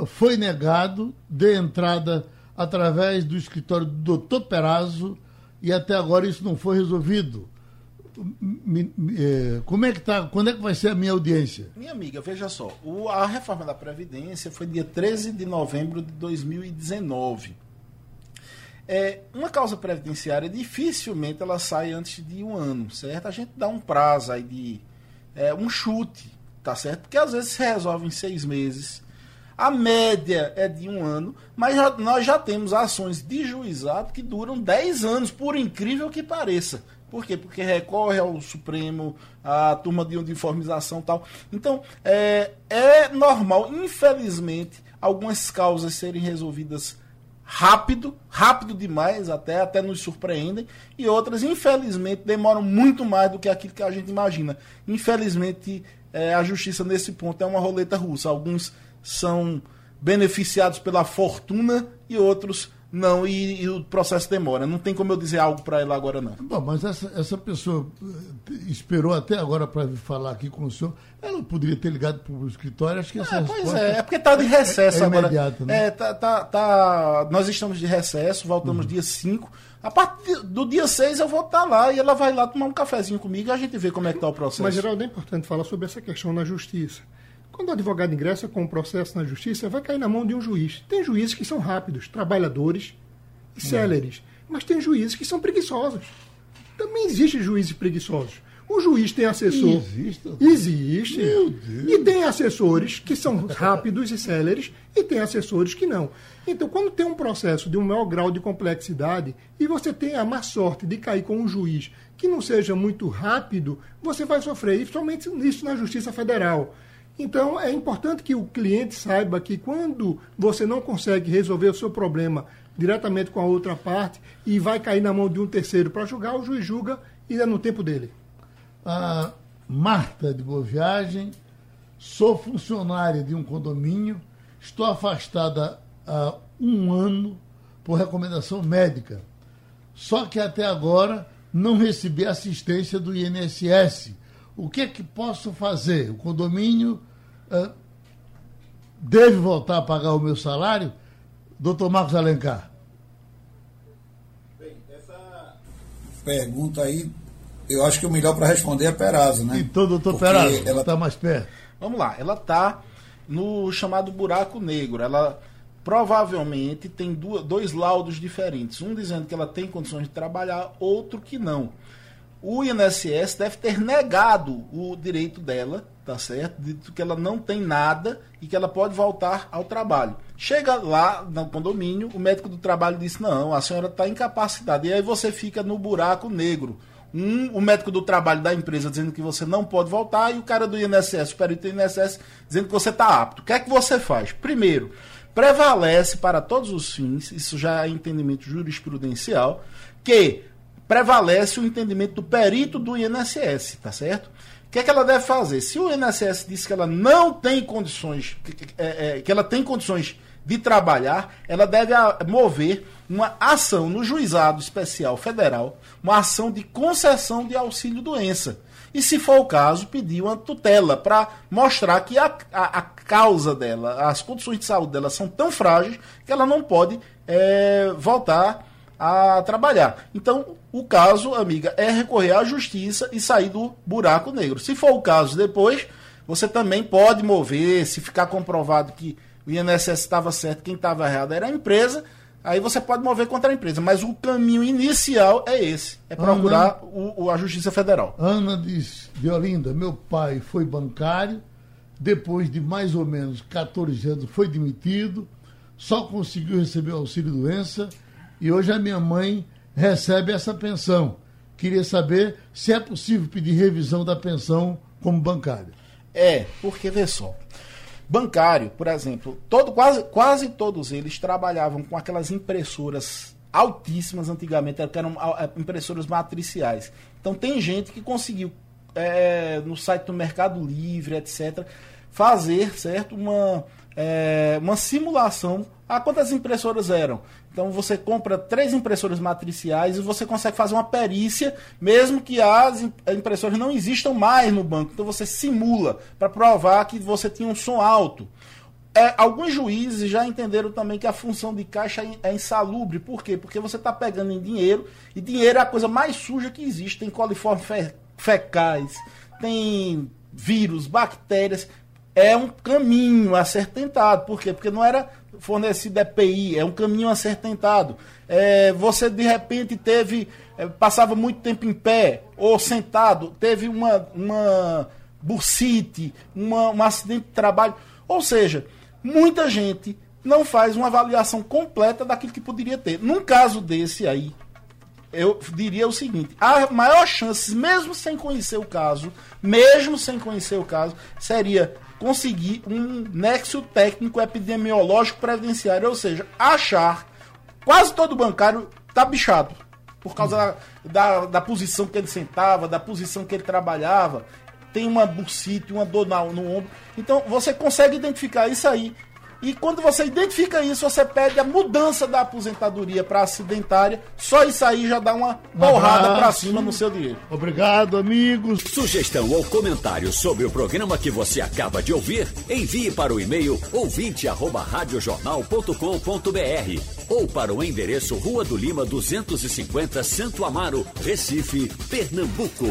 S2: Foi negado, dê entrada através do escritório do doutor Perazzo e até agora isso não foi resolvido. É, como é que tá? Quando é que vai ser a minha audiência?
S3: Minha amiga, veja só, a reforma da Previdência foi dia 13 de novembro de 2019. É, uma causa previdenciária, dificilmente ela sai antes de um ano, certo? A gente dá um prazo aí de é, um chute, tá certo? Porque às vezes se resolve em seis meses. A média é de um ano, mas já, nós já temos ações de juizado que duram 10 anos, por incrível que pareça. Por quê? Porque recorre ao Supremo, a turma de uniformização e tal. Então, é, é normal, infelizmente, algumas causas serem resolvidas rápido, rápido demais, até, até nos surpreendem, e outras, infelizmente, demoram muito mais do que aquilo que a gente imagina. Infelizmente, é, a justiça nesse ponto é uma roleta russa. Alguns são beneficiados pela fortuna e outros não, e, e, o processo demora. Não tem como eu dizer algo para ela agora, não.
S2: Bom, mas essa, essa pessoa eh, esperou até agora para falar aqui com o senhor. Ela poderia ter ligado para o escritório, acho que essa
S3: é, Pois é, é porque está de recesso
S2: é, é
S3: agora.
S2: Imediato, né?
S3: É, tá, tá, tá, nós estamos de recesso, voltamos uhum. dia 5. A partir do dia 6 eu vou estar tá lá e ela vai lá tomar um cafezinho comigo e a gente vê como é que está o processo.
S4: Mas, Geraldo, é importante falar sobre essa questão na justiça. Quando o advogado ingressa com um processo na justiça, vai cair na mão de um juiz. Tem juízes que são rápidos, trabalhadores, e céleres. Mas tem juízes que são preguiçosos. Também existem juízes preguiçosos. O juiz tem assessor.
S2: Existe.
S4: Existe. E tem assessores que são rápidos e céleres e tem assessores que não. Então, quando tem um processo de um maior grau de complexidade e você tem a má sorte de cair com um juiz que não seja muito rápido, você vai sofrer, e somente isso na Justiça Federal. Então, é importante que o cliente saiba que quando você não consegue resolver o seu problema diretamente com a outra parte e vai cair na mão de um terceiro para julgar, o juiz julga e é no tempo dele.
S2: A Marta de Boa Viagem, sou funcionária de um condomínio, estou afastada há um ano por recomendação médica. Só que até agora não recebi assistência do INSS. O que é que posso fazer? O condomínio uh, deve voltar a pagar o meu salário? Doutor Marcos Alencar.
S5: Bem, essa pergunta aí, eu acho que o melhor para responder é Perazo, né?
S2: Então, doutor Perazo, ela está mais perto.
S3: Vamos lá, ela está no chamado buraco negro. Ela provavelmente tem dois laudos diferentes. Um dizendo que ela tem condições de trabalhar, outro que não. O INSS deve ter negado o direito dela tá certo? Dito que ela não tem nada e que ela pode voltar ao trabalho. Chega lá no condomínio, o médico do trabalho disse: não, a senhora está incapacitada. E aí você fica no buraco negro. Um, o médico do trabalho da empresa dizendo que você não pode voltar e o cara do INSS, o perito do INSS, dizendo que você está apto. O que é que você faz? Primeiro, prevalece para todos os fins, isso já é entendimento jurisprudencial, que prevalece o entendimento do perito do INSS, tá certo? que é que ela deve fazer? Se o INSS diz que ela não tem condições, que, é, é, que ela tem condições de trabalhar, ela deve mover uma ação no juizado especial federal, uma ação de concessão de auxílio doença. E, se for o caso, pedir uma tutela para mostrar que a, a, a, causa dela, as condições de saúde dela são tão frágeis que ela não pode é, voltar a trabalhar. Então, o caso, amiga, é recorrer à justiça e sair do buraco negro. Se for o caso depois, você também pode mover, se ficar comprovado que o INSS estava certo, quem estava errado era a empresa, aí você pode mover contra a empresa. Mas o caminho inicial é esse, é procurar Ana, o, a Justiça Federal.
S2: Ana diz, de Olinda, meu pai foi bancário, depois de mais ou menos 14 anos foi demitido, só conseguiu receber o auxílio doença e hoje a minha mãe recebe essa pensão. Queria saber se é possível pedir revisão da pensão como bancário.
S3: É, porque vê só. Bancário, por exemplo, todo, quase, quase todos eles trabalhavam com aquelas impressoras altíssimas antigamente, eram é, impressoras matriciais. Então tem gente que conseguiu, é, no site do Mercado Livre, etc., fazer certo uma, é, uma simulação a quantas impressoras eram. Então você compra três impressoras matriciais e você consegue fazer uma perícia, mesmo que as impressoras não existam mais no banco. Então você simula para provar que você tinha um som alto. É, alguns juízes já entenderam também que a função de caixa é insalubre. Por quê? Porque você está pegando em dinheiro e dinheiro é a coisa mais suja que existe. Tem coliformes fe fecais, tem vírus, bactérias. É um caminho a ser tentado. Por quê? Porque não era fornecido EPI, é um caminho a ser tentado. É, você de repente teve, é, passava muito tempo em pé ou sentado, teve uma, uma bursite, uma, um acidente de trabalho. Ou seja, muita gente não faz uma avaliação completa daquilo que poderia ter. Num caso desse aí, eu diria o seguinte: a maior chance, mesmo sem conhecer o caso, mesmo sem conhecer o caso, seria conseguir um nexo técnico epidemiológico previdenciário, ou seja, achar quase todo bancário tá bichado por causa da, da, da, posição que ele sentava, da posição que ele trabalhava, tem uma bursite, uma dor no, no ombro. Então você consegue identificar isso aí e quando você identifica isso, você pede a mudança da aposentadoria para acidentária. Só isso aí já dá uma porrada para cima no seu dinheiro.
S2: Obrigado, amigos.
S1: Sugestão ou comentário sobre o programa que você acaba de ouvir, envie para o e-mail ouvinte@radiojornal.com.br ou para o endereço Rua do Lima 250, Santo Amaro, Recife, Pernambuco.